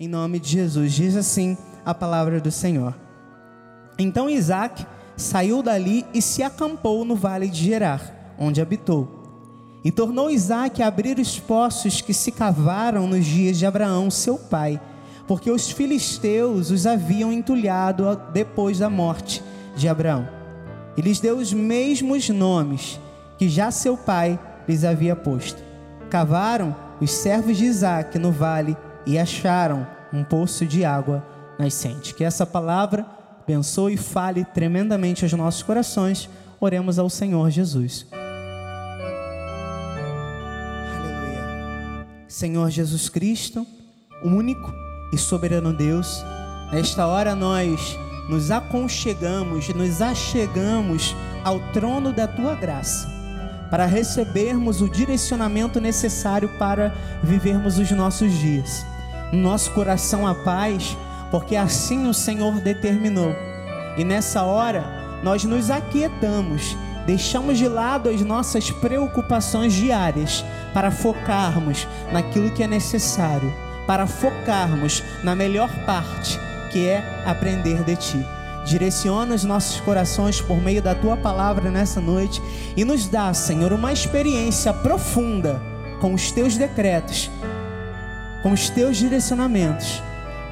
em nome de Jesus. Diz assim a palavra do Senhor. Então Isaac saiu dali e se acampou no vale de Gerar, onde habitou. E tornou Isaac a abrir os poços que se cavaram nos dias de Abraão, seu pai, porque os filisteus os haviam entulhado depois da morte de Abraão. E lhes deu os mesmos nomes que já seu pai lhes havia posto. Cavaram os servos de Isaac no vale e acharam um poço de água nascente. Que essa palavra abençoe e fale tremendamente aos nossos corações. Oremos ao Senhor Jesus. Aleluia. Senhor Jesus Cristo, o único e soberano Deus, nesta hora nós nos aconchegamos, nos achegamos ao trono da tua graça para recebermos o direcionamento necessário para vivermos os nossos dias. No nosso coração a paz, porque assim o Senhor determinou. E nessa hora, nós nos aquietamos, deixamos de lado as nossas preocupações diárias para focarmos naquilo que é necessário, para focarmos na melhor parte, que é aprender de Ti. Direciona os nossos corações por meio da tua palavra nessa noite e nos dá, Senhor, uma experiência profunda com os teus decretos, com os teus direcionamentos,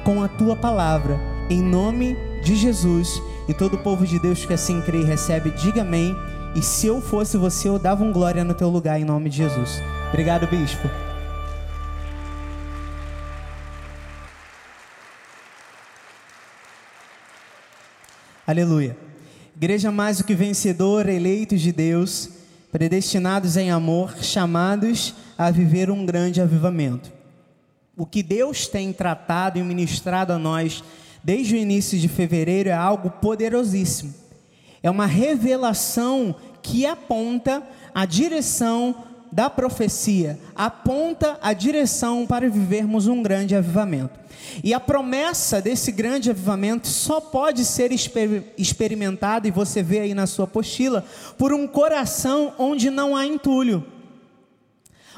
com a tua palavra, em nome de Jesus. E todo o povo de Deus que assim crê e recebe, diga amém. E se eu fosse você, eu dava um glória no teu lugar em nome de Jesus. Obrigado, bispo. Aleluia. Igreja mais do que vencedora, eleitos de Deus, predestinados em amor, chamados a viver um grande avivamento. O que Deus tem tratado e ministrado a nós desde o início de fevereiro é algo poderosíssimo. É uma revelação que aponta a direção da profecia, aponta a direção para vivermos um grande avivamento. E a promessa desse grande avivamento só pode ser exper experimentada, e você vê aí na sua apostila, por um coração onde não há entulho.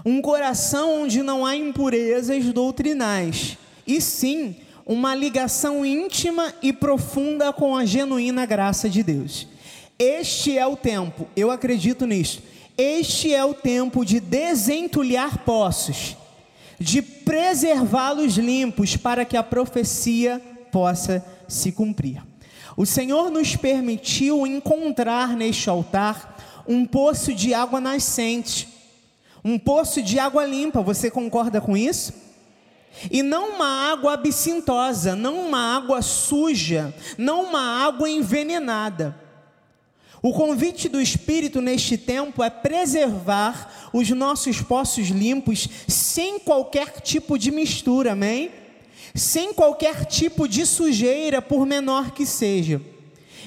Um coração onde não há impurezas doutrinais. E sim, uma ligação íntima e profunda com a genuína graça de Deus. Este é o tempo, eu acredito nisso. Este é o tempo de desentulhar poços de preservá-los limpos para que a profecia possa se cumprir. O Senhor nos permitiu encontrar neste altar um poço de água nascente, um poço de água limpa. Você concorda com isso? E não uma água absintosa, não uma água suja, não uma água envenenada. O convite do Espírito neste tempo é preservar os nossos poços limpos sem qualquer tipo de mistura, amém? Sem qualquer tipo de sujeira, por menor que seja.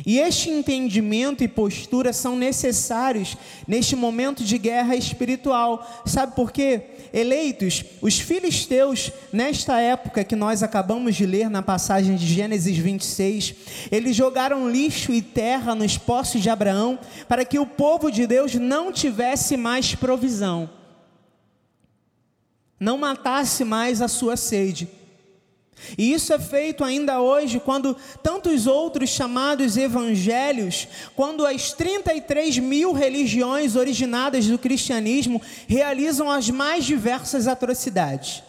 E este entendimento e postura são necessários neste momento de guerra espiritual. Sabe por quê? Eleitos, os filisteus, nesta época que nós acabamos de ler na passagem de Gênesis 26, eles jogaram lixo e terra nos poços de Abraão para que o povo de Deus não tivesse mais provisão, não matasse mais a sua sede. E isso é feito ainda hoje, quando tantos outros chamados evangelhos, quando as 33 mil religiões originadas do cristianismo realizam as mais diversas atrocidades.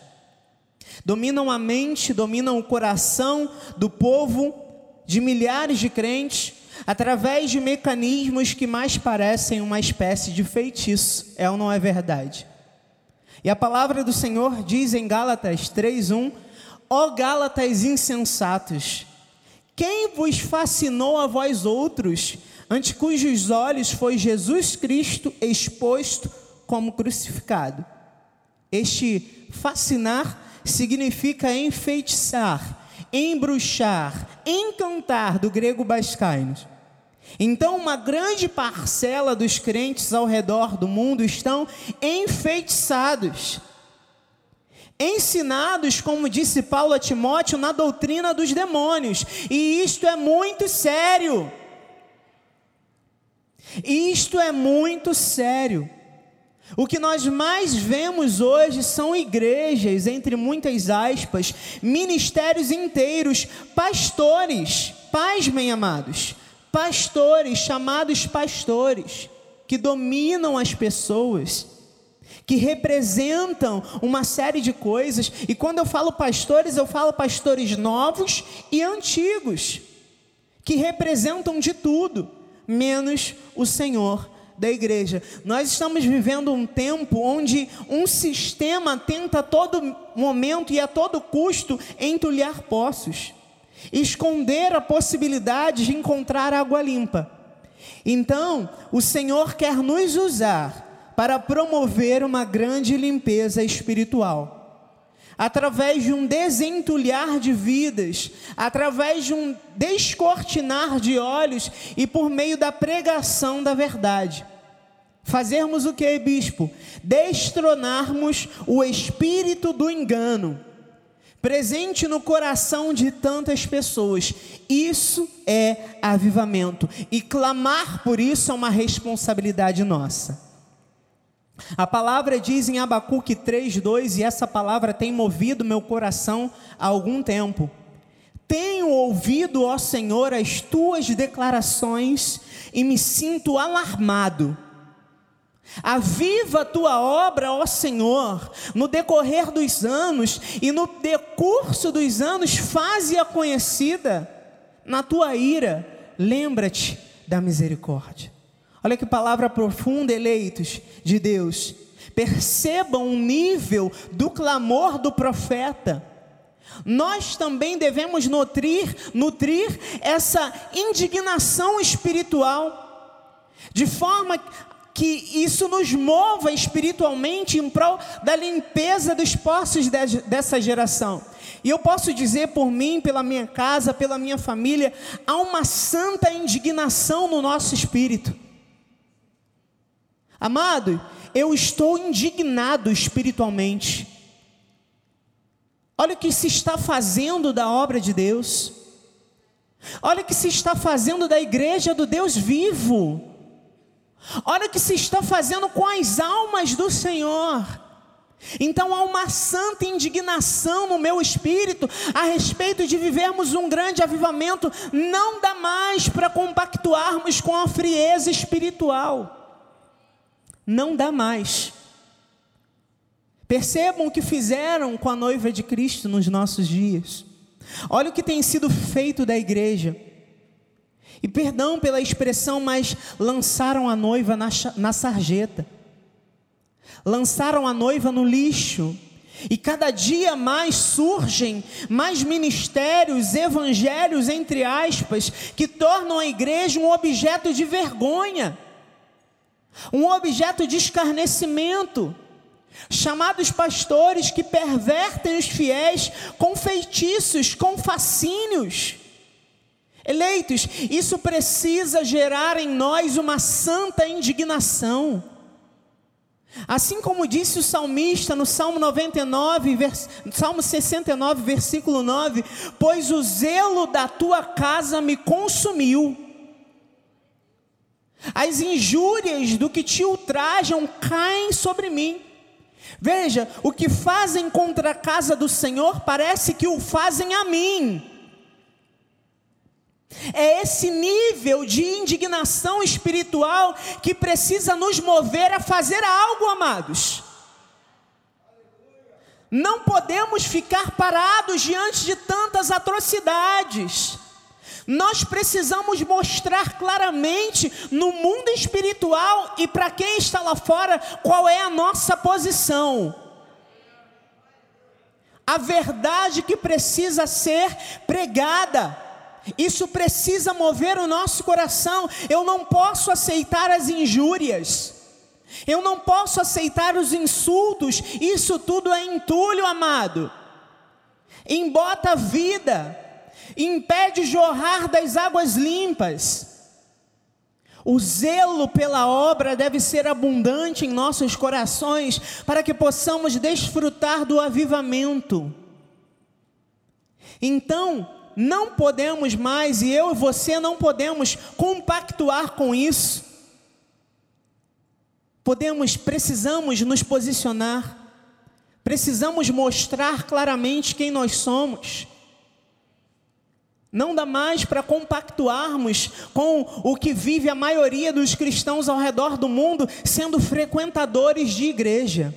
Dominam a mente, dominam o coração do povo, de milhares de crentes, através de mecanismos que mais parecem uma espécie de feitiço. É ou não é verdade? E a palavra do Senhor diz em Gálatas 3:1 Ó Gálatas insensatos, quem vos fascinou a vós outros, ante cujos olhos foi Jesus Cristo exposto como crucificado? Este fascinar significa enfeitiçar, embruxar, encantar, do grego bascainos. Então, uma grande parcela dos crentes ao redor do mundo estão enfeitiçados ensinados, como disse Paulo a Timóteo, na doutrina dos demônios, e isto é muito sério. Isto é muito sério. O que nós mais vemos hoje são igrejas, entre muitas aspas, ministérios inteiros, pastores, pasmem amados, pastores, chamados pastores, que dominam as pessoas, que representam uma série de coisas, e quando eu falo pastores, eu falo pastores novos e antigos, que representam de tudo, menos o Senhor da igreja. Nós estamos vivendo um tempo onde um sistema tenta a todo momento e a todo custo entulhar poços, esconder a possibilidade de encontrar água limpa. Então, o Senhor quer nos usar para promover uma grande limpeza espiritual através de um desentulhar de vidas, através de um descortinar de olhos e por meio da pregação da verdade. Fazermos o que, bispo? Destronarmos o espírito do engano, presente no coração de tantas pessoas. Isso é avivamento, e clamar por isso é uma responsabilidade nossa. A palavra diz em Abacuque 3:2 e essa palavra tem movido meu coração há algum tempo. Tenho ouvido, ó Senhor, as tuas declarações e me sinto alarmado. Aviva a tua obra, ó Senhor, no decorrer dos anos e no decurso dos anos, faze-a conhecida. Na tua ira, lembra-te da misericórdia. Olha que palavra profunda, eleitos de Deus. Percebam o nível do clamor do profeta. Nós também devemos nutrir, nutrir essa indignação espiritual, de forma que isso nos mova espiritualmente em prol da limpeza dos poços de, dessa geração. E eu posso dizer por mim, pela minha casa, pela minha família, há uma santa indignação no nosso espírito. Amado, eu estou indignado espiritualmente. Olha o que se está fazendo da obra de Deus. Olha o que se está fazendo da igreja do Deus vivo. Olha o que se está fazendo com as almas do Senhor. Então há uma santa indignação no meu espírito a respeito de vivermos um grande avivamento. Não dá mais para compactuarmos com a frieza espiritual. Não dá mais. Percebam o que fizeram com a noiva de Cristo nos nossos dias. Olha o que tem sido feito da igreja. E perdão pela expressão, mas lançaram a noiva na, na sarjeta. Lançaram a noiva no lixo. E cada dia mais surgem mais ministérios, evangelhos, entre aspas, que tornam a igreja um objeto de vergonha um objeto de escarnecimento, chamados pastores que pervertem os fiéis com feitiços, com fascínios. Eleitos, isso precisa gerar em nós uma santa indignação. Assim como disse o salmista no Salmo 99, vers... Salmo 69, versículo 9: Pois o zelo da tua casa me consumiu as injúrias do que te ultrajam caem sobre mim. Veja, o que fazem contra a casa do Senhor parece que o fazem a mim. É esse nível de indignação espiritual que precisa nos mover a fazer algo, amados. Não podemos ficar parados diante de tantas atrocidades. Nós precisamos mostrar claramente no mundo espiritual e para quem está lá fora qual é a nossa posição. A verdade que precisa ser pregada. Isso precisa mover o nosso coração. Eu não posso aceitar as injúrias. Eu não posso aceitar os insultos. Isso tudo é entulho, amado. Embota a vida impede jorrar das águas limpas. O zelo pela obra deve ser abundante em nossos corações, para que possamos desfrutar do avivamento. Então, não podemos mais, e eu e você não podemos compactuar com isso. Podemos, precisamos nos posicionar, precisamos mostrar claramente quem nós somos. Não dá mais para compactuarmos com o que vive a maioria dos cristãos ao redor do mundo, sendo frequentadores de igreja.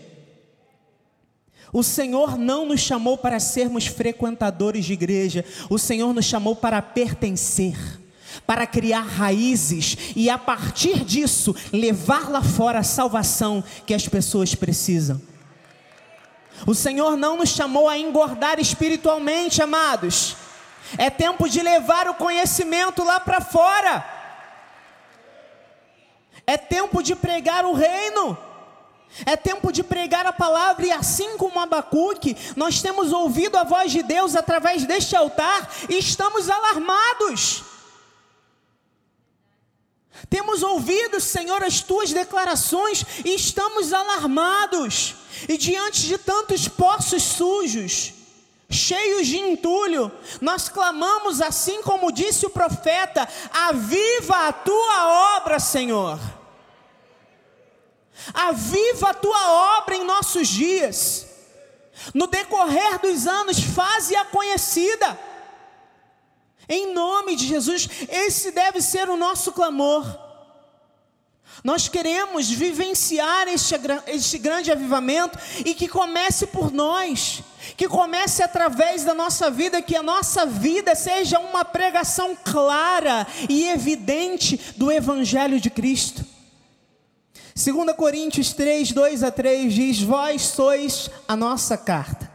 O Senhor não nos chamou para sermos frequentadores de igreja, o Senhor nos chamou para pertencer, para criar raízes e a partir disso levar lá fora a salvação que as pessoas precisam. O Senhor não nos chamou a engordar espiritualmente, amados. É tempo de levar o conhecimento lá para fora. É tempo de pregar o reino. É tempo de pregar a palavra, e assim como Abacuque, nós temos ouvido a voz de Deus através deste altar e estamos alarmados. Temos ouvido, Senhor, as tuas declarações e estamos alarmados. E diante de tantos poços sujos, cheios de entulho, nós clamamos assim como disse o profeta: aviva a tua obra, Senhor. Aviva a tua obra em nossos dias. No decorrer dos anos, faze-a conhecida. Em nome de Jesus, esse deve ser o nosso clamor. Nós queremos vivenciar este, este grande avivamento e que comece por nós, que comece através da nossa vida, que a nossa vida seja uma pregação clara e evidente do Evangelho de Cristo. 2 Coríntios 3, 2 a 3 diz: Vós sois a nossa carta,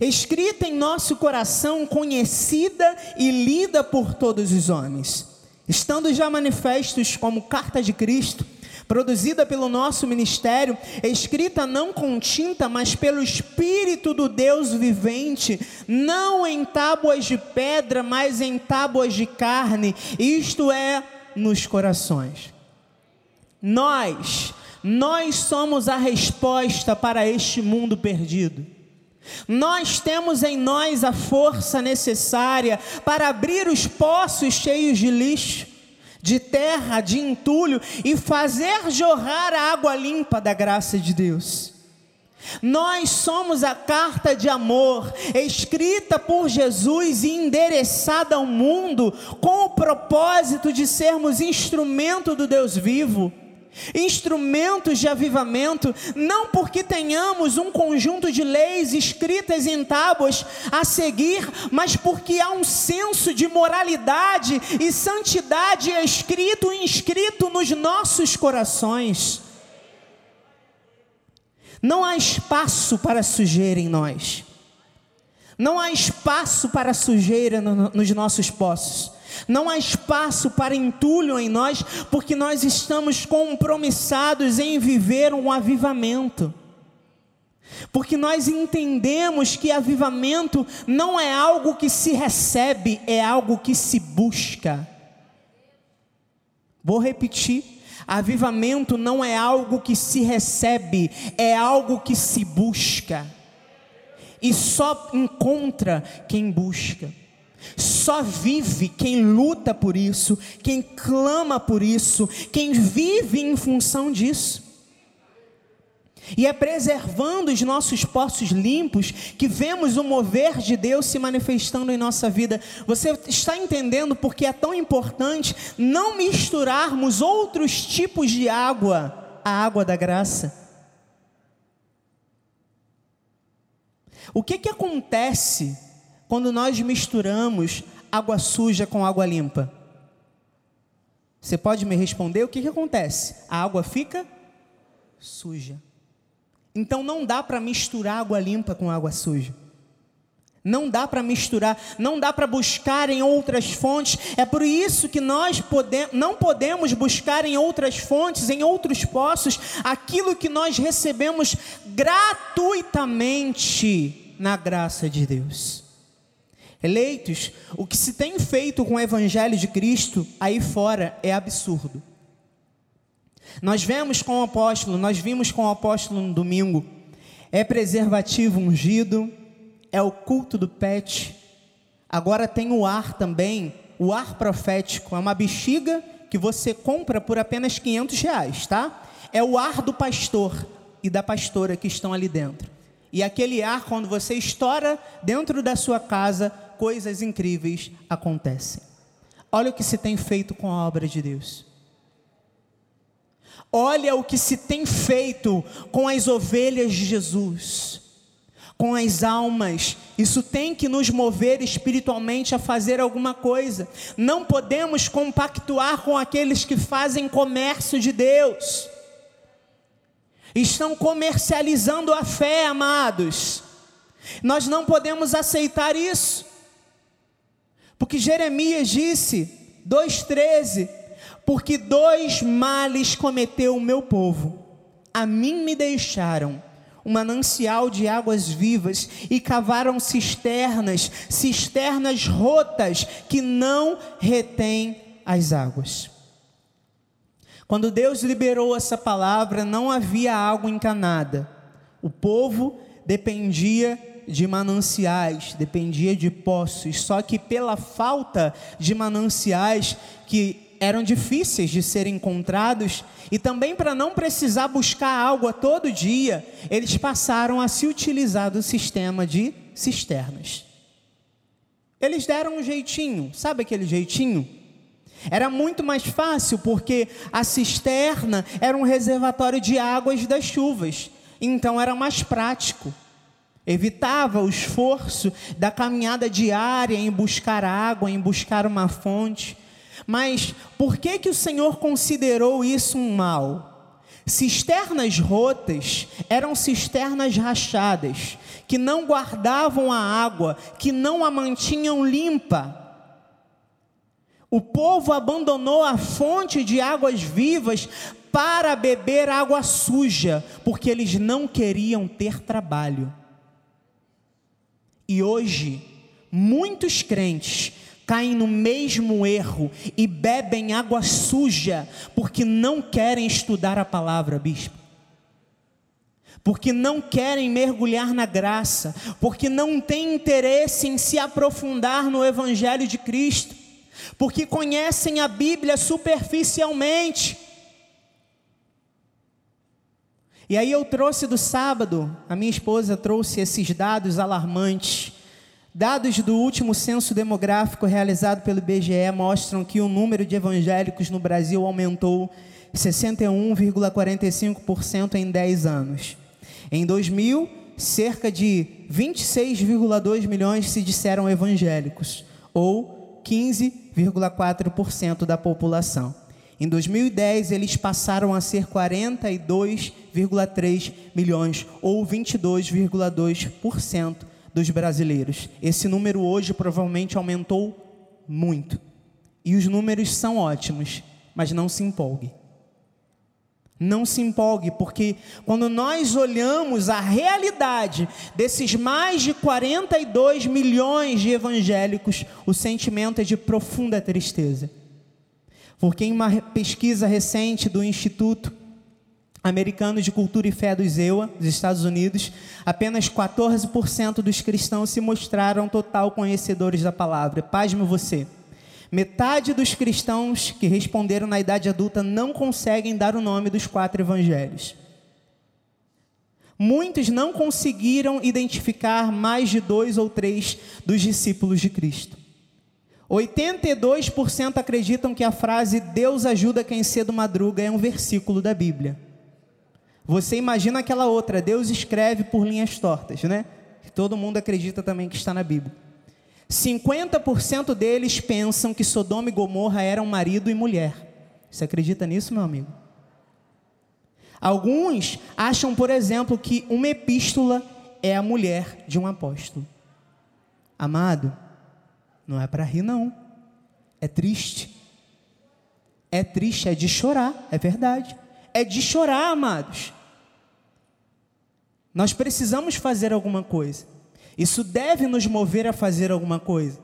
escrita em nosso coração, conhecida e lida por todos os homens, estando já manifestos como carta de Cristo produzida pelo nosso ministério, escrita não com tinta, mas pelo Espírito do Deus vivente, não em tábuas de pedra, mas em tábuas de carne, isto é, nos corações. Nós, nós somos a resposta para este mundo perdido. Nós temos em nós a força necessária para abrir os poços cheios de lixo de terra, de entulho e fazer jorrar a água limpa da graça de Deus. Nós somos a carta de amor escrita por Jesus e endereçada ao mundo com o propósito de sermos instrumento do Deus vivo instrumentos de avivamento, não porque tenhamos um conjunto de leis escritas em tábuas a seguir, mas porque há um senso de moralidade e santidade escrito e inscrito nos nossos corações. Não há espaço para sujeira em nós. Não há espaço para sujeira no, nos nossos poços. Não há espaço para entulho em nós, porque nós estamos compromissados em viver um avivamento. Porque nós entendemos que avivamento não é algo que se recebe, é algo que se busca. Vou repetir: avivamento não é algo que se recebe, é algo que se busca. E só encontra quem busca. Só vive quem luta por isso, quem clama por isso, quem vive em função disso. E é preservando os nossos poços limpos que vemos o mover de Deus se manifestando em nossa vida. Você está entendendo porque é tão importante não misturarmos outros tipos de água à água da graça? O que, que acontece quando nós misturamos água suja com água limpa? Você pode me responder o que, que acontece? A água fica suja. Então não dá para misturar água limpa com água suja. Não dá para misturar, não dá para buscar em outras fontes. É por isso que nós pode, não podemos buscar em outras fontes, em outros poços, aquilo que nós recebemos gratuitamente na graça de Deus. Eleitos, o que se tem feito com o Evangelho de Cristo aí fora é absurdo. Nós vemos com o apóstolo, nós vimos com o apóstolo no domingo, é preservativo ungido, é o culto do pet, agora tem o ar também, o ar profético, é uma bexiga que você compra por apenas 500 reais, tá? é o ar do pastor e da pastora que estão ali dentro. E aquele ar, quando você estoura dentro da sua casa, coisas incríveis acontecem. Olha o que se tem feito com a obra de Deus. Olha o que se tem feito com as ovelhas de Jesus, com as almas. Isso tem que nos mover espiritualmente a fazer alguma coisa. Não podemos compactuar com aqueles que fazem comércio de Deus. Estão comercializando a fé, amados. Nós não podemos aceitar isso. Porque Jeremias disse, 2,13: Porque dois males cometeu o meu povo, a mim me deixaram um manancial de águas vivas e cavaram cisternas, cisternas rotas que não retêm as águas. Quando Deus liberou essa palavra, não havia água encanada. O povo dependia de mananciais, dependia de poços, só que pela falta de mananciais que eram difíceis de serem encontrados e também para não precisar buscar água todo dia, eles passaram a se utilizar do sistema de cisternas. Eles deram um jeitinho, sabe aquele jeitinho? Era muito mais fácil porque a cisterna era um reservatório de águas das chuvas, então era mais prático. Evitava o esforço da caminhada diária em buscar água, em buscar uma fonte. Mas por que que o Senhor considerou isso um mal? Cisternas rotas eram cisternas rachadas, que não guardavam a água, que não a mantinham limpa. O povo abandonou a fonte de águas vivas para beber água suja, porque eles não queriam ter trabalho. E hoje, muitos crentes caem no mesmo erro e bebem água suja porque não querem estudar a palavra, bispo. Porque não querem mergulhar na graça, porque não têm interesse em se aprofundar no Evangelho de Cristo, porque conhecem a Bíblia superficialmente. E aí eu trouxe do sábado, a minha esposa trouxe esses dados alarmantes Dados do último censo demográfico realizado pelo IBGE mostram que o número de evangélicos no Brasil aumentou 61,45% em 10 anos. Em 2000, cerca de 26,2 milhões se disseram evangélicos, ou 15,4% da população. Em 2010, eles passaram a ser 42,3 milhões, ou 22,2% dos brasileiros. Esse número hoje provavelmente aumentou muito. E os números são ótimos, mas não se empolgue. Não se empolgue, porque quando nós olhamos a realidade desses mais de 42 milhões de evangélicos, o sentimento é de profunda tristeza. Porque em uma pesquisa recente do Instituto americano de cultura e fé do EUA, dos Estados Unidos, apenas 14% dos cristãos se mostraram total conhecedores da palavra. Pasme você. Metade dos cristãos que responderam na idade adulta não conseguem dar o nome dos quatro evangelhos. Muitos não conseguiram identificar mais de dois ou três dos discípulos de Cristo. 82% acreditam que a frase Deus ajuda quem cedo madruga é um versículo da Bíblia. Você imagina aquela outra, Deus escreve por linhas tortas, né? Todo mundo acredita também que está na Bíblia. 50% deles pensam que Sodoma e Gomorra eram marido e mulher. Você acredita nisso, meu amigo? Alguns acham, por exemplo, que uma epístola é a mulher de um apóstolo. Amado, não é para rir, não. É triste. É triste, é de chorar, é verdade. É de chorar, amados. Nós precisamos fazer alguma coisa. Isso deve nos mover a fazer alguma coisa.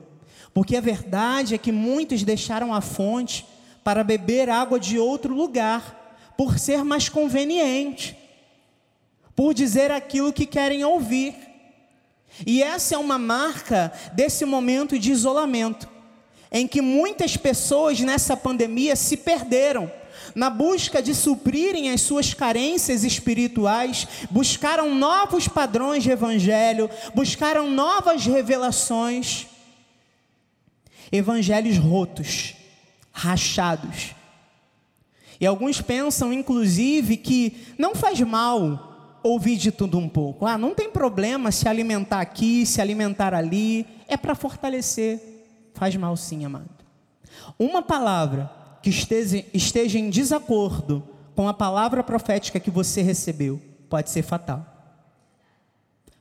Porque a verdade é que muitos deixaram a fonte para beber água de outro lugar, por ser mais conveniente, por dizer aquilo que querem ouvir. E essa é uma marca desse momento de isolamento, em que muitas pessoas nessa pandemia se perderam, na busca de suprirem as suas carências espirituais, buscaram novos padrões de evangelho, buscaram novas revelações. Evangelhos rotos, rachados. E alguns pensam, inclusive, que não faz mal ouvir de tudo um pouco. Ah, não tem problema se alimentar aqui, se alimentar ali, é para fortalecer. Faz mal sim, amado. Uma palavra que esteja, esteja em desacordo com a palavra profética que você recebeu, pode ser fatal.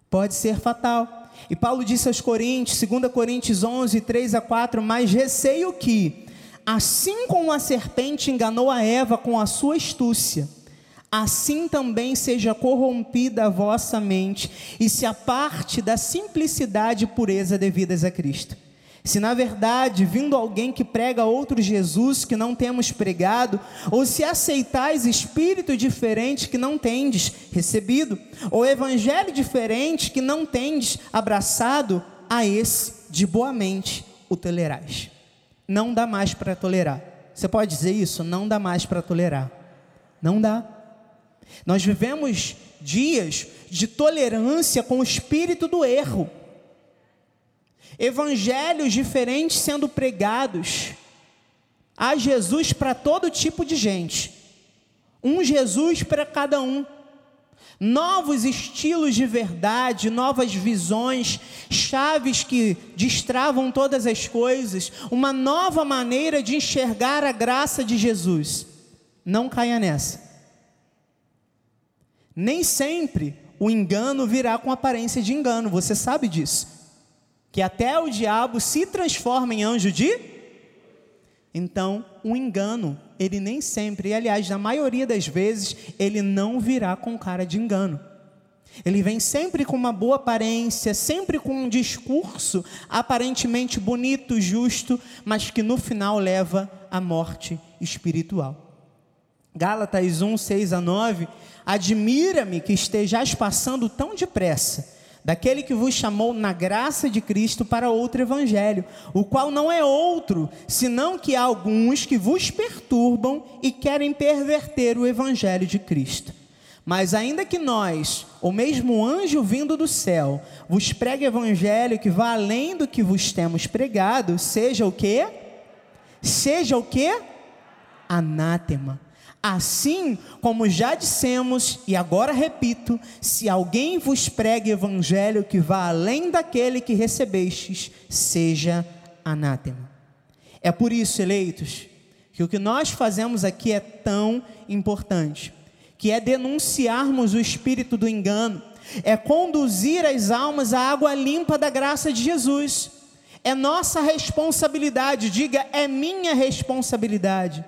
Pode ser fatal. E Paulo disse aos Coríntios, 2 Coríntios 11, 3 a 4, mas receio que, assim como a serpente enganou a Eva com a sua astúcia, assim também seja corrompida a vossa mente e se aparte da simplicidade e pureza devidas a Cristo. Se na verdade, vindo alguém que prega outro Jesus que não temos pregado, ou se aceitais espírito diferente que não tendes recebido, ou evangelho diferente que não tendes abraçado, a esse de boa mente o tolerais. Não dá mais para tolerar. Você pode dizer isso? Não dá mais para tolerar. Não dá. Nós vivemos dias de tolerância com o espírito do erro evangelhos diferentes sendo pregados. Há Jesus para todo tipo de gente, um Jesus para cada um. Novos estilos de verdade, novas visões, chaves que destravam todas as coisas, uma nova maneira de enxergar a graça de Jesus. Não caia nessa. Nem sempre o engano virá com aparência de engano, você sabe disso que até o diabo se transforma em anjo de. Então, o engano, ele nem sempre, e aliás, na maioria das vezes, ele não virá com cara de engano. Ele vem sempre com uma boa aparência, sempre com um discurso aparentemente bonito, justo, mas que no final leva à morte espiritual. Gálatas 1, 6 a 9. Admira-me que estejais passando tão depressa daquele que vos chamou na graça de Cristo para outro evangelho, o qual não é outro, senão que há alguns que vos perturbam e querem perverter o evangelho de Cristo. Mas ainda que nós, ou mesmo anjo vindo do céu, vos pregue evangelho que vá além do que vos temos pregado, seja o que? Seja o que? Anátema. Assim como já dissemos, e agora repito: se alguém vos prega evangelho que vá além daquele que recebestes, seja anátema. É por isso, eleitos, que o que nós fazemos aqui é tão importante, que é denunciarmos o espírito do engano, é conduzir as almas à água limpa da graça de Jesus. É nossa responsabilidade, diga, é minha responsabilidade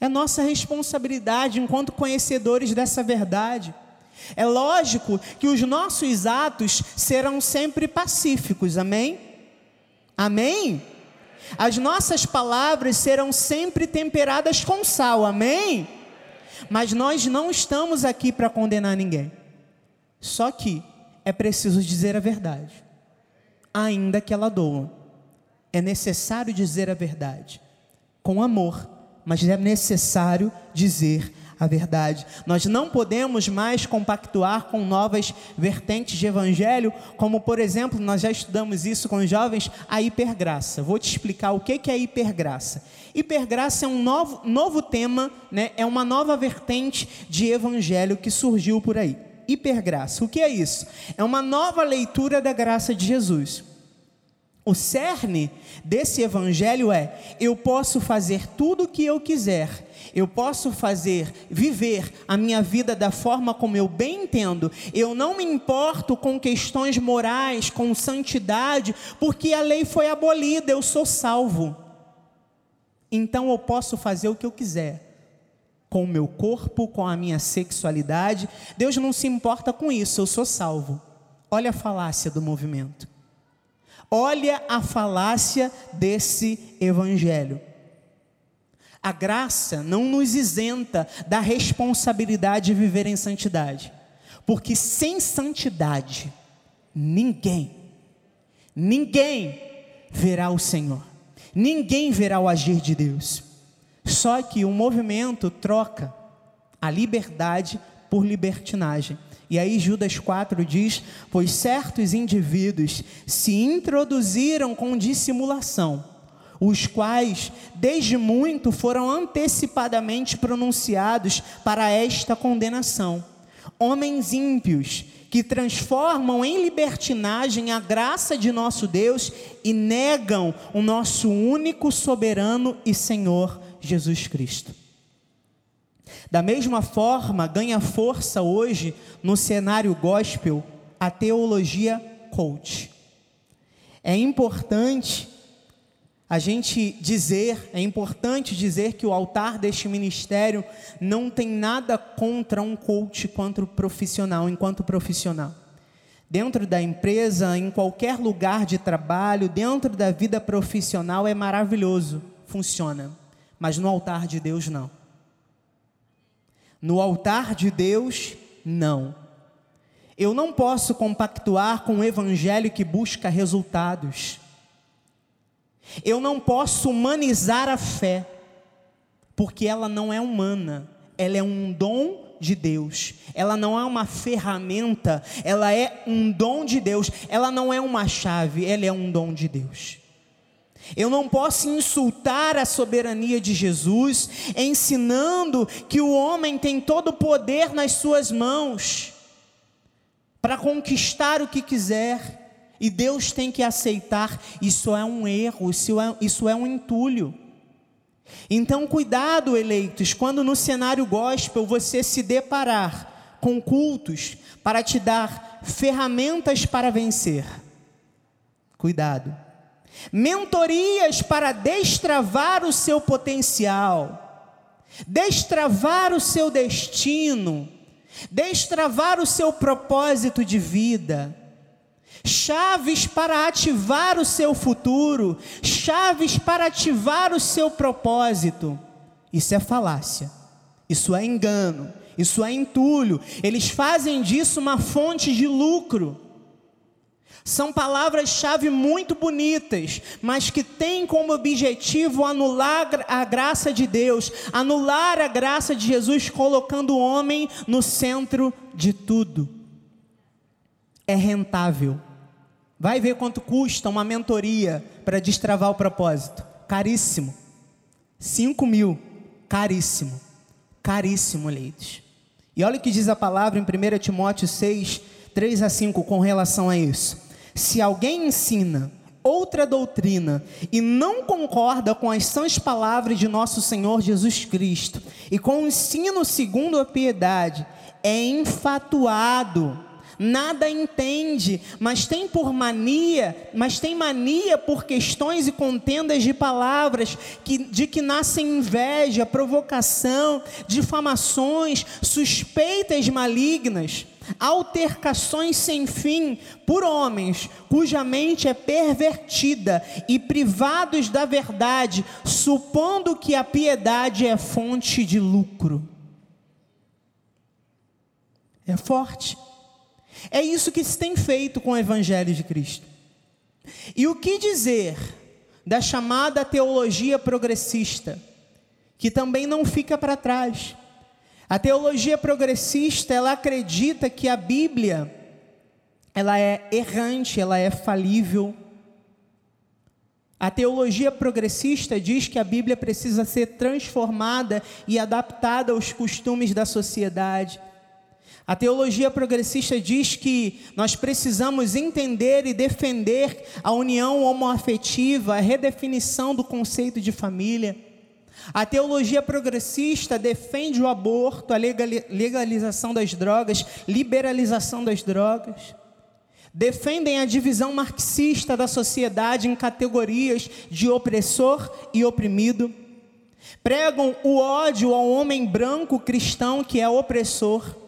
é nossa responsabilidade enquanto conhecedores dessa verdade. É lógico que os nossos atos serão sempre pacíficos, amém? Amém? As nossas palavras serão sempre temperadas com sal, amém? Mas nós não estamos aqui para condenar ninguém. Só que é preciso dizer a verdade, ainda que ela doa. É necessário dizer a verdade, com amor mas é necessário dizer a verdade. Nós não podemos mais compactuar com novas vertentes de evangelho, como por exemplo, nós já estudamos isso com os jovens, a hipergraça. Vou te explicar o que é hipergraça. Hipergraça é um novo, novo tema, né? é uma nova vertente de evangelho que surgiu por aí. Hipergraça, o que é isso? É uma nova leitura da graça de Jesus. O cerne desse evangelho é: eu posso fazer tudo o que eu quiser, eu posso fazer, viver a minha vida da forma como eu bem entendo, eu não me importo com questões morais, com santidade, porque a lei foi abolida, eu sou salvo. Então eu posso fazer o que eu quiser. Com o meu corpo, com a minha sexualidade, Deus não se importa com isso, eu sou salvo. Olha a falácia do movimento. Olha a falácia desse evangelho. A graça não nos isenta da responsabilidade de viver em santidade, porque sem santidade, ninguém, ninguém verá o Senhor, ninguém verá o agir de Deus. Só que o movimento troca a liberdade por libertinagem. E aí Judas 4 diz: Pois certos indivíduos se introduziram com dissimulação, os quais desde muito foram antecipadamente pronunciados para esta condenação. Homens ímpios que transformam em libertinagem a graça de nosso Deus e negam o nosso único soberano e Senhor Jesus Cristo. Da mesma forma, ganha força hoje no cenário gospel a teologia coach. É importante a gente dizer, é importante dizer que o altar deste ministério não tem nada contra um coach quanto profissional, enquanto profissional. Dentro da empresa, em qualquer lugar de trabalho, dentro da vida profissional é maravilhoso, funciona. Mas no altar de Deus não. No altar de Deus, não. Eu não posso compactuar com um evangelho que busca resultados. Eu não posso humanizar a fé, porque ela não é humana, ela é um dom de Deus. Ela não é uma ferramenta, ela é um dom de Deus. Ela não é uma chave, ela é um dom de Deus. Eu não posso insultar a soberania de Jesus, ensinando que o homem tem todo o poder nas suas mãos para conquistar o que quiser. E Deus tem que aceitar, isso é um erro, isso é, isso é um entulho. Então, cuidado, eleitos, quando no cenário gospel você se deparar com cultos para te dar ferramentas para vencer. Cuidado. Mentorias para destravar o seu potencial, destravar o seu destino, destravar o seu propósito de vida chaves para ativar o seu futuro, chaves para ativar o seu propósito. Isso é falácia, isso é engano, isso é entulho. Eles fazem disso uma fonte de lucro. São palavras-chave muito bonitas, mas que têm como objetivo anular a graça de Deus, anular a graça de Jesus, colocando o homem no centro de tudo. É rentável Vai ver quanto custa uma mentoria para destravar o propósito. Caríssimo. 5 mil. Caríssimo. Caríssimo, leitos. E olha o que diz a palavra em 1 Timóteo 6, 3 a 5 com relação a isso. Se alguém ensina outra doutrina e não concorda com as sãs palavras de nosso Senhor Jesus Cristo e com o ensino segundo a piedade, é enfatuado. Nada entende, mas tem por mania, mas tem mania por questões e contendas de palavras, que, de que nascem inveja, provocação, difamações, suspeitas malignas, altercações sem fim por homens cuja mente é pervertida e privados da verdade, supondo que a piedade é fonte de lucro. É forte. É isso que se tem feito com o Evangelho de Cristo. E o que dizer da chamada teologia progressista, que também não fica para trás? A teologia progressista, ela acredita que a Bíblia ela é errante, ela é falível. A teologia progressista diz que a Bíblia precisa ser transformada e adaptada aos costumes da sociedade. A teologia progressista diz que nós precisamos entender e defender a união homoafetiva, a redefinição do conceito de família. A teologia progressista defende o aborto, a legalização das drogas, liberalização das drogas. Defendem a divisão marxista da sociedade em categorias de opressor e oprimido. Pregam o ódio ao homem branco cristão que é opressor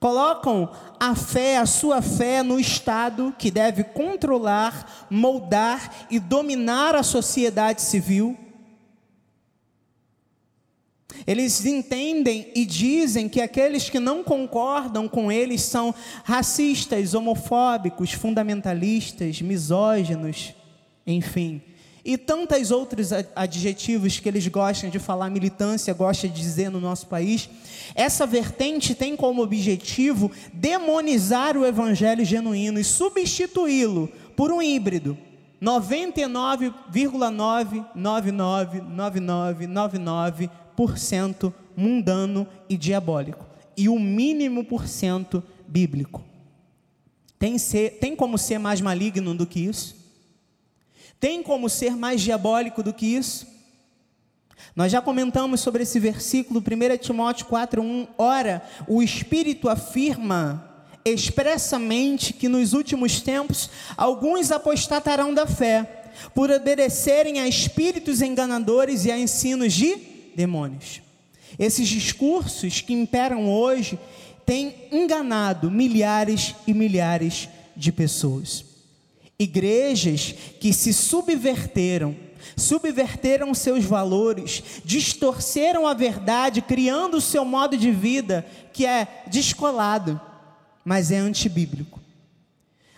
Colocam a fé, a sua fé, no Estado que deve controlar, moldar e dominar a sociedade civil. Eles entendem e dizem que aqueles que não concordam com eles são racistas, homofóbicos, fundamentalistas, misóginos, enfim. e tantos outros adjetivos que eles gostam de falar, militância gosta de dizer no nosso país, essa vertente tem como objetivo demonizar o evangelho genuíno e substituí-lo por um híbrido. 99,9999999% mundano e diabólico e o mínimo por cento bíblico. Tem, ser, tem como ser mais maligno do que isso? Tem como ser mais diabólico do que isso? Nós já comentamos sobre esse versículo, 1 Timóteo 4,1. Ora, o Espírito afirma expressamente que nos últimos tempos alguns apostatarão da fé, por obedecerem a espíritos enganadores e a ensinos de demônios. Esses discursos que imperam hoje têm enganado milhares e milhares de pessoas. Igrejas que se subverteram, subverteram seus valores, distorceram a verdade, criando o seu modo de vida que é descolado, mas é antibíblico.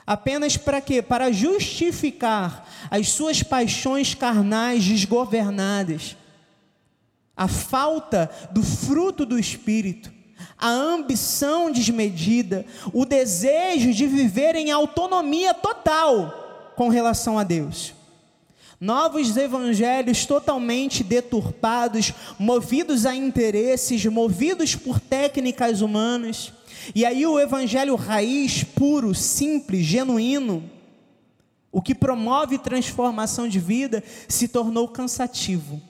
Apenas para quê? Para justificar as suas paixões carnais desgovernadas, a falta do fruto do Espírito, a ambição desmedida, o desejo de viver em autonomia total com relação a Deus. Novos evangelhos totalmente deturpados, movidos a interesses, movidos por técnicas humanas. E aí o evangelho raiz, puro, simples, genuíno, o que promove transformação de vida, se tornou cansativo,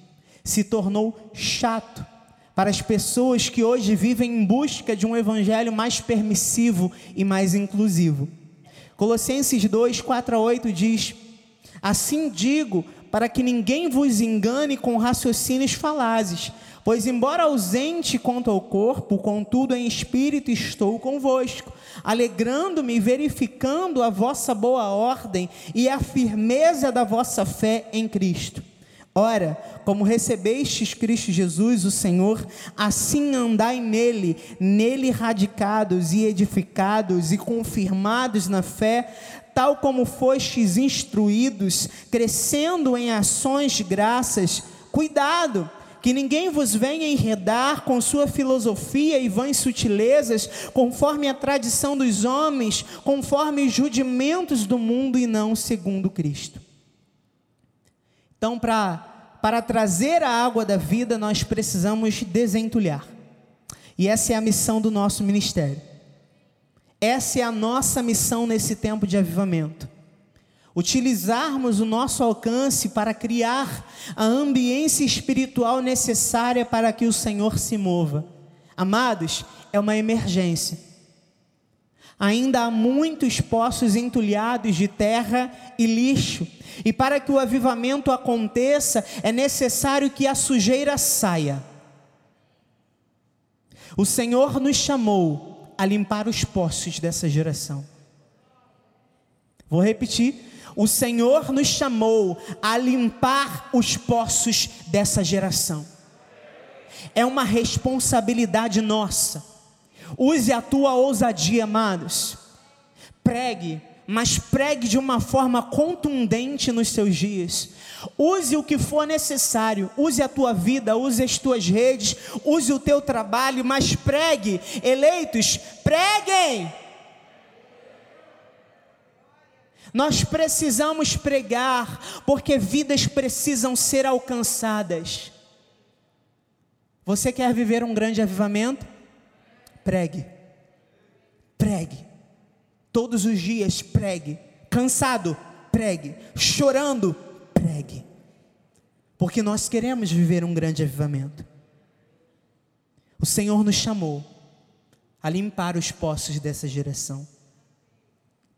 se tornou chato, para as pessoas que hoje vivem em busca de um evangelho mais permissivo e mais inclusivo. Colossenses 2, 4 a 8 diz: Assim digo, para que ninguém vos engane com raciocínios falazes, pois, embora ausente quanto ao corpo, contudo em espírito estou convosco, alegrando-me e verificando a vossa boa ordem e a firmeza da vossa fé em Cristo Ora, como recebestes Cristo Jesus, o Senhor, assim andai nele, nele radicados e edificados e confirmados na fé, tal como fostes instruídos, crescendo em ações de graças. Cuidado, que ninguém vos venha enredar com sua filosofia e vãs sutilezas, conforme a tradição dos homens, conforme os do mundo e não segundo Cristo. Então, para, para trazer a água da vida, nós precisamos desentulhar. E essa é a missão do nosso ministério. Essa é a nossa missão nesse tempo de avivamento. Utilizarmos o nosso alcance para criar a ambiência espiritual necessária para que o Senhor se mova. Amados, é uma emergência. Ainda há muitos poços entulhados de terra e lixo e para que o avivamento aconteça, é necessário que a sujeira saia. O Senhor nos chamou a limpar os poços dessa geração. Vou repetir. O Senhor nos chamou a limpar os poços dessa geração. É uma responsabilidade nossa. Use a tua ousadia, amados. Pregue mas pregue de uma forma contundente nos seus dias. Use o que for necessário, use a tua vida, use as tuas redes, use o teu trabalho, mas pregue, eleitos, preguem. Nós precisamos pregar, porque vidas precisam ser alcançadas. Você quer viver um grande avivamento? Pregue, pregue Todos os dias pregue. Cansado, pregue. Chorando, pregue. Porque nós queremos viver um grande avivamento. O Senhor nos chamou a limpar os poços dessa geração.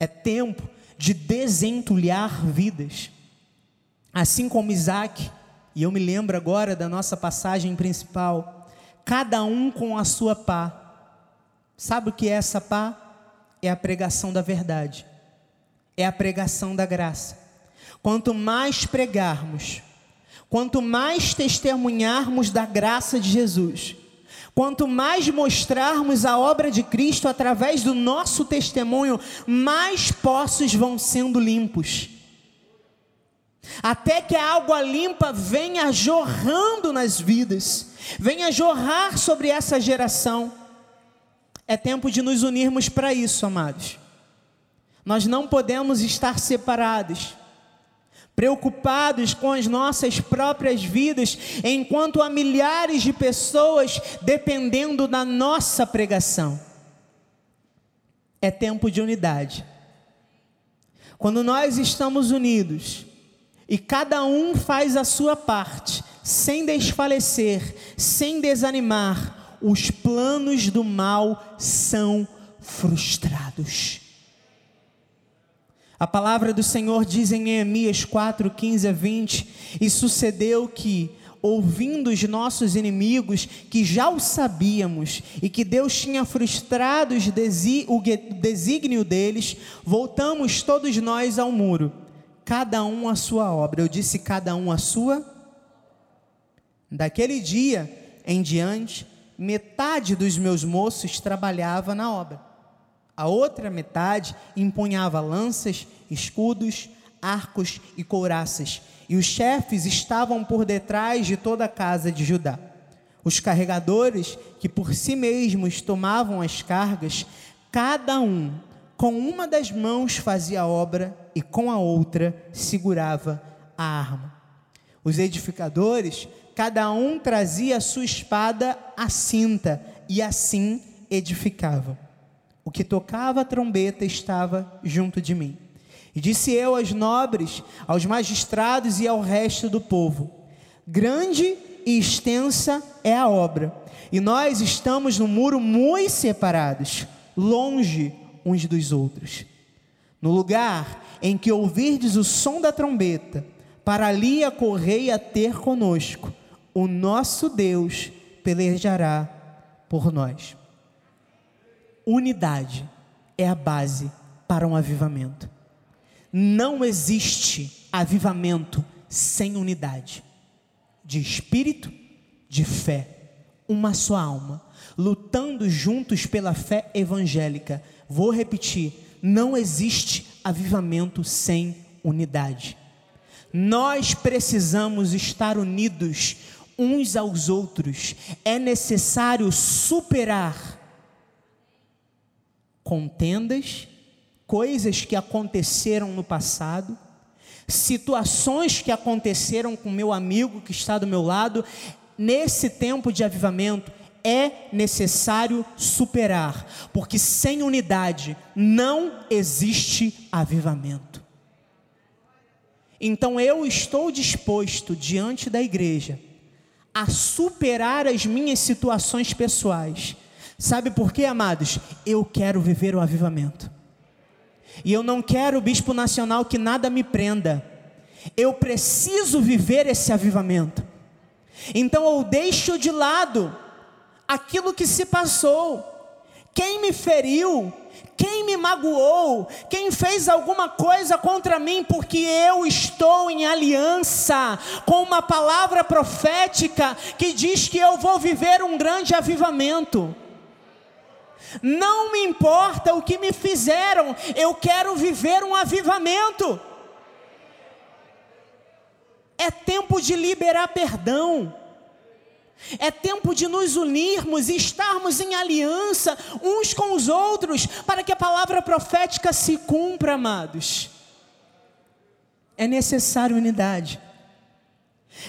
É tempo de desentulhar vidas. Assim como Isaac, e eu me lembro agora da nossa passagem principal, cada um com a sua pá. Sabe o que é essa pá? é a pregação da verdade, é a pregação da graça. Quanto mais pregarmos, quanto mais testemunharmos da graça de Jesus, quanto mais mostrarmos a obra de Cristo através do nosso testemunho, mais poços vão sendo limpos. até que a água limpa venha jorrando nas vidas, venha jorrar sobre essa geração. É tempo de nos unirmos para isso, amados. Nós não podemos estar separados, preocupados com as nossas próprias vidas, enquanto há milhares de pessoas dependendo da nossa pregação. É tempo de unidade. Quando nós estamos unidos e cada um faz a sua parte, sem desfalecer, sem desanimar, os planos do mal são frustrados. A palavra do Senhor diz em Neemias 4, 15 a 20: E sucedeu que, ouvindo os nossos inimigos, que já o sabíamos, e que Deus tinha frustrado o desígnio deles, voltamos todos nós ao muro, cada um a sua obra. Eu disse cada um a sua. Daquele dia em diante, metade dos meus moços trabalhava na obra. A outra metade empunhava lanças, escudos, arcos e couraças e os chefes estavam por detrás de toda a casa de Judá. Os carregadores, que por si mesmos tomavam as cargas, cada um com uma das mãos fazia a obra e com a outra segurava a arma. Os edificadores, cada um trazia a sua espada à cinta e assim edificavam. O que tocava a trombeta estava junto de mim. E disse eu aos nobres, aos magistrados e ao resto do povo: Grande e extensa é a obra, e nós estamos no muro muito separados, longe uns dos outros. No lugar em que ouvirdes o som da trombeta, para ali a a ter conosco, o nosso Deus pelejará por nós. Unidade é a base para um avivamento. Não existe avivamento sem unidade de espírito, de fé, uma só alma, lutando juntos pela fé evangélica. Vou repetir: não existe avivamento sem unidade. Nós precisamos estar unidos uns aos outros. É necessário superar contendas, coisas que aconteceram no passado, situações que aconteceram com meu amigo que está do meu lado, nesse tempo de avivamento, é necessário superar, porque sem unidade não existe avivamento. Então eu estou disposto diante da igreja a superar as minhas situações pessoais. Sabe por quê, amados? Eu quero viver o avivamento. E eu não quero, bispo nacional, que nada me prenda. Eu preciso viver esse avivamento. Então eu deixo de lado aquilo que se passou. Quem me feriu, quem me magoou, quem fez alguma coisa contra mim, porque eu estou em aliança com uma palavra profética que diz que eu vou viver um grande avivamento. Não me importa o que me fizeram, eu quero viver um avivamento. É tempo de liberar perdão. É tempo de nos unirmos e estarmos em aliança uns com os outros, para que a palavra profética se cumpra, amados. É necessário unidade.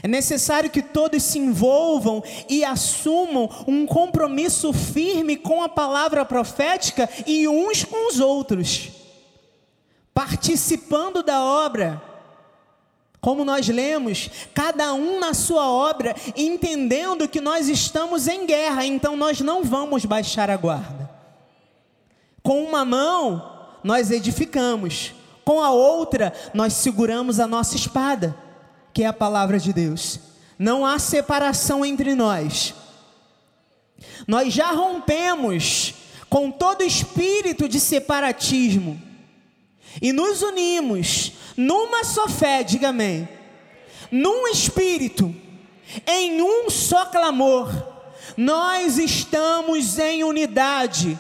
É necessário que todos se envolvam e assumam um compromisso firme com a palavra profética e uns com os outros, participando da obra. Como nós lemos, cada um na sua obra, entendendo que nós estamos em guerra, então nós não vamos baixar a guarda. Com uma mão, nós edificamos, com a outra, nós seguramos a nossa espada que é a palavra de Deus. Não há separação entre nós. Nós já rompemos com todo espírito de separatismo e nos unimos numa só fé, diga amém, num espírito, em um só clamor. Nós estamos em unidade.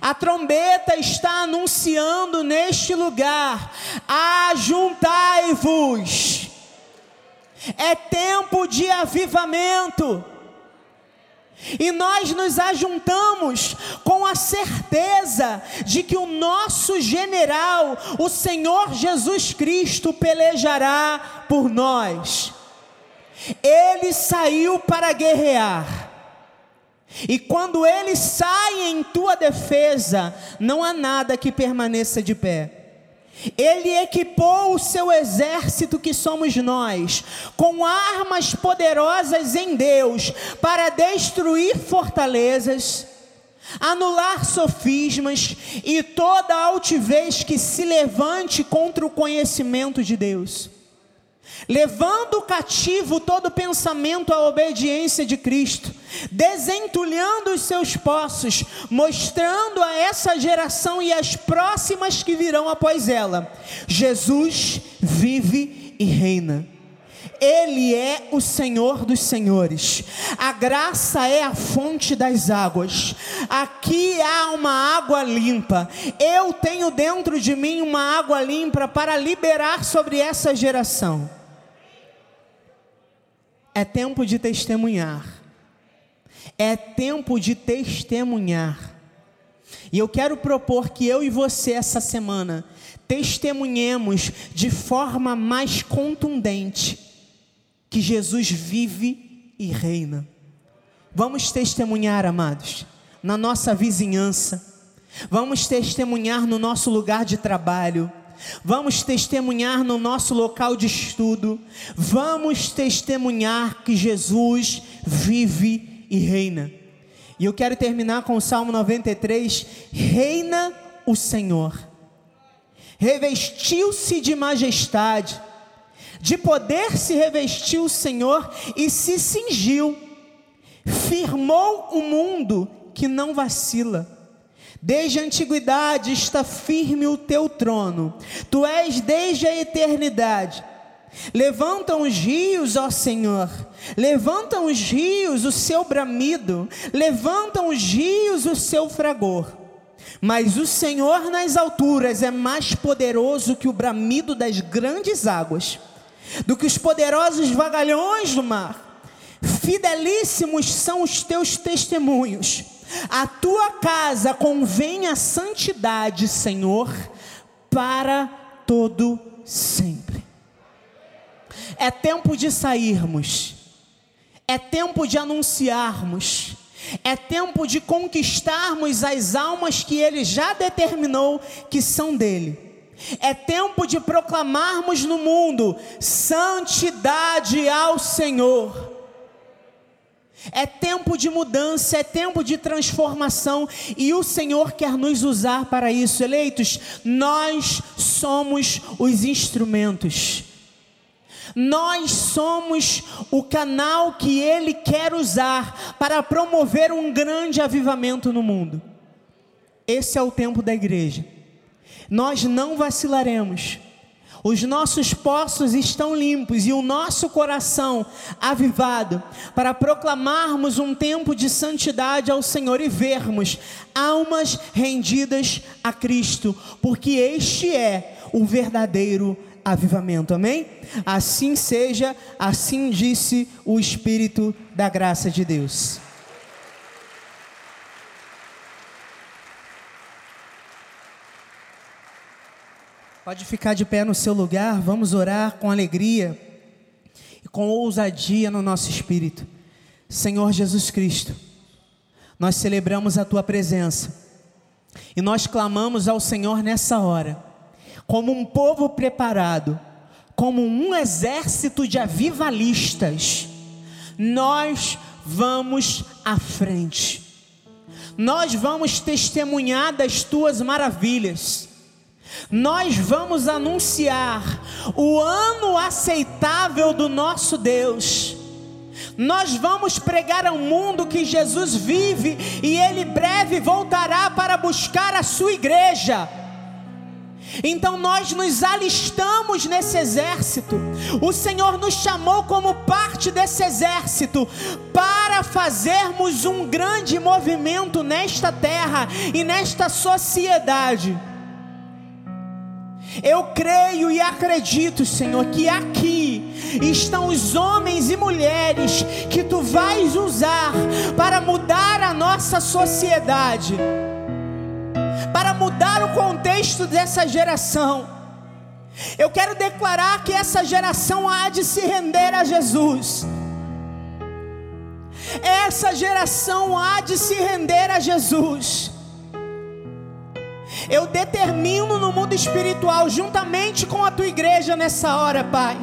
A trombeta está anunciando neste lugar: ajuntai-vos. É tempo de avivamento. E nós nos ajuntamos com a certeza de que o nosso general, o Senhor Jesus Cristo, pelejará por nós. Ele saiu para guerrear. E quando ele sai em tua defesa, não há nada que permaneça de pé. Ele equipou o seu exército, que somos nós, com armas poderosas em Deus, para destruir fortalezas, anular sofismas e toda altivez que se levante contra o conhecimento de Deus levando cativo todo pensamento à obediência de Cristo, desentulhando os seus poços, mostrando a essa geração e as próximas que virão após ela: Jesus vive e reina. Ele é o Senhor dos senhores. A graça é a fonte das águas. Aqui há uma água limpa. Eu tenho dentro de mim uma água limpa para liberar sobre essa geração. É tempo de testemunhar. É tempo de testemunhar. E eu quero propor que eu e você essa semana testemunhemos de forma mais contundente que Jesus vive e reina. Vamos testemunhar, amados, na nossa vizinhança. Vamos testemunhar no nosso lugar de trabalho vamos testemunhar no nosso local de estudo, vamos testemunhar que Jesus vive e reina. E eu quero terminar com o Salmo 93: Reina o Senhor, revestiu-se de majestade, de poder se revestiu o Senhor e se cingiu, firmou o mundo que não vacila Desde a antiguidade está firme o teu trono, tu és desde a eternidade. Levantam os rios, ó Senhor, levantam os rios o seu bramido, levantam os rios o seu fragor. Mas o Senhor nas alturas é mais poderoso que o bramido das grandes águas, do que os poderosos vagalhões do mar. Fidelíssimos são os teus testemunhos a tua casa convém a santidade, Senhor, para todo sempre. É tempo de sairmos. É tempo de anunciarmos. É tempo de conquistarmos as almas que ele já determinou que são dele. É tempo de proclamarmos no mundo santidade ao Senhor. É tempo de mudança, é tempo de transformação e o Senhor quer nos usar para isso. Eleitos, nós somos os instrumentos. Nós somos o canal que Ele quer usar para promover um grande avivamento no mundo. Esse é o tempo da igreja. Nós não vacilaremos os nossos poços estão limpos e o nosso coração avivado para proclamarmos um tempo de santidade ao Senhor e vermos almas rendidas a Cristo, porque este é o verdadeiro avivamento. Amém? Assim seja, assim disse o Espírito da graça de Deus. Pode ficar de pé no seu lugar, vamos orar com alegria e com ousadia no nosso espírito. Senhor Jesus Cristo, nós celebramos a tua presença e nós clamamos ao Senhor nessa hora, como um povo preparado, como um exército de avivalistas, nós vamos à frente, nós vamos testemunhar das tuas maravilhas nós vamos anunciar o ano aceitável do nosso Deus. Nós vamos pregar ao mundo que Jesus vive e ele breve voltará para buscar a sua igreja. Então nós nos alistamos nesse exército. O Senhor nos chamou como parte desse exército para fazermos um grande movimento nesta terra e nesta sociedade. Eu creio e acredito, Senhor, que aqui estão os homens e mulheres que tu vais usar para mudar a nossa sociedade para mudar o contexto dessa geração. Eu quero declarar que essa geração há de se render a Jesus. Essa geração há de se render a Jesus. Eu determino no mundo espiritual, juntamente com a tua igreja nessa hora, Pai,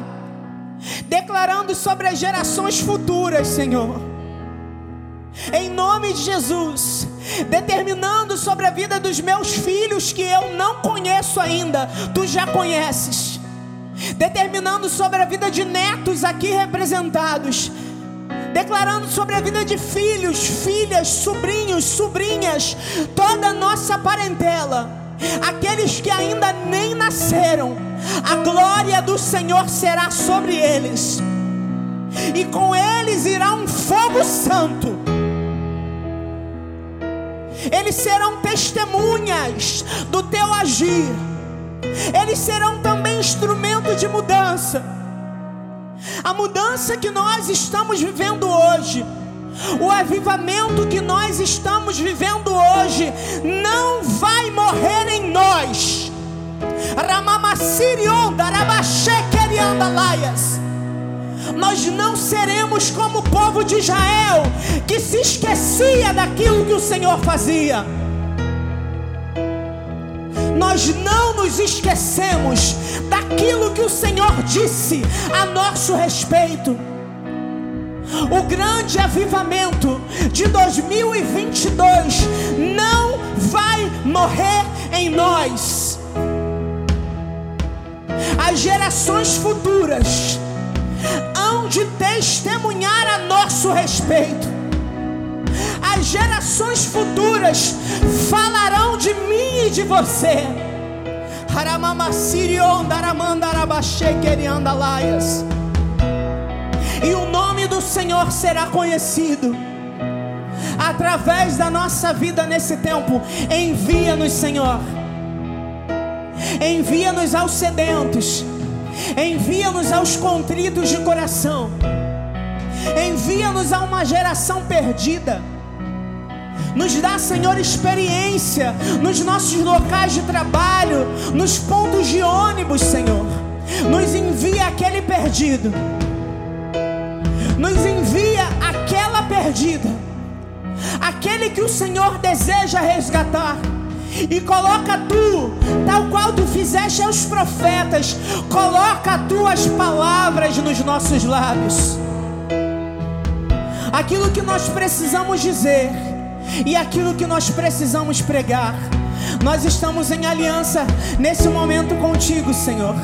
declarando sobre as gerações futuras, Senhor. Em nome de Jesus, determinando sobre a vida dos meus filhos que eu não conheço ainda, tu já conheces, determinando sobre a vida de netos aqui representados, declarando sobre a vida de filhos, filhas, sobrinhos, sobrinhas, toda a nossa parentela, aqueles que ainda nem nasceram, a glória do Senhor será sobre eles, e com eles irá um fogo santo. Eles serão testemunhas do teu agir, eles serão também instrumento de mudança. A mudança que nós estamos vivendo hoje, o avivamento que nós estamos vivendo hoje, não vai morrer em nós. Nós não seremos como o povo de Israel, que se esquecia daquilo que o Senhor fazia. Nós não nos esquecemos daquilo que o Senhor disse a nosso respeito. O grande avivamento de 2022 não vai morrer em nós. As gerações futuras hão de testemunhar a nosso respeito. Gerações futuras falarão de mim e de você. E o nome do Senhor será conhecido através da nossa vida nesse tempo. Envia-nos, Senhor. Envia-nos aos sedentos Envia-nos aos contritos de coração. Envia-nos a uma geração perdida. Nos dá, Senhor, experiência nos nossos locais de trabalho, nos pontos de ônibus, Senhor. Nos envia aquele perdido. Nos envia aquela perdida. Aquele que o Senhor deseja resgatar e coloca tu, tal qual tu fizeste aos profetas, coloca tuas palavras nos nossos lábios. Aquilo que nós precisamos dizer e aquilo que nós precisamos pregar. Nós estamos em aliança nesse momento contigo, Senhor.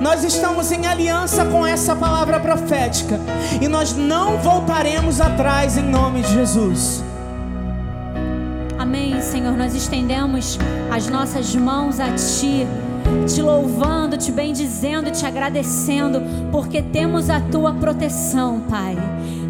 Nós estamos em aliança com essa palavra profética e nós não voltaremos atrás em nome de Jesus. Amém, Senhor. Nós estendemos as nossas mãos a Ti, te louvando, te bendizendo, te agradecendo, porque temos a Tua proteção, Pai.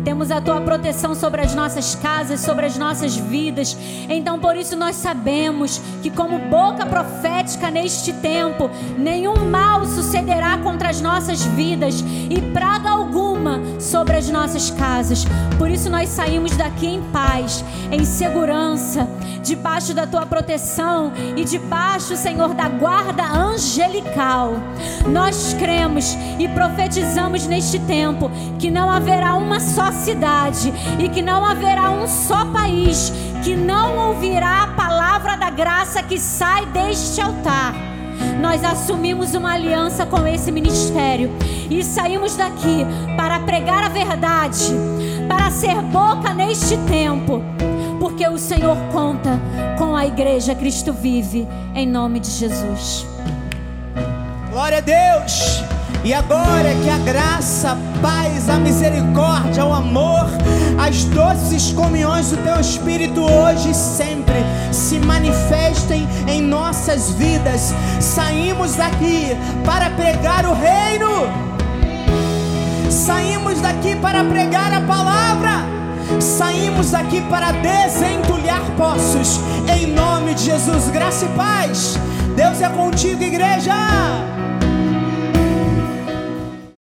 Temos a tua proteção sobre as nossas casas, sobre as nossas vidas. Então, por isso, nós sabemos que, como boca profética neste tempo, nenhum mal sucederá contra as nossas vidas e praga alguma sobre as nossas casas. Por isso, nós saímos daqui em paz, em segurança, debaixo da tua proteção e debaixo, Senhor, da guarda angelical. Nós cremos e profetizamos neste tempo que não haverá uma só cidade e que não haverá um só país que não ouvirá a palavra da graça que sai deste altar. Nós assumimos uma aliança com esse ministério e saímos daqui para pregar a verdade, para ser boca neste tempo, porque o Senhor conta com a igreja Cristo vive, em nome de Jesus. Glória a Deus! E agora que a graça, a paz, a misericórdia, o amor, as doces comunhões do Teu Espírito hoje e sempre se manifestem em nossas vidas. Saímos daqui para pregar o Reino, saímos daqui para pregar a palavra. Saímos daqui para desentulhar poços, em nome de Jesus, graça e paz. Deus é contigo, igreja.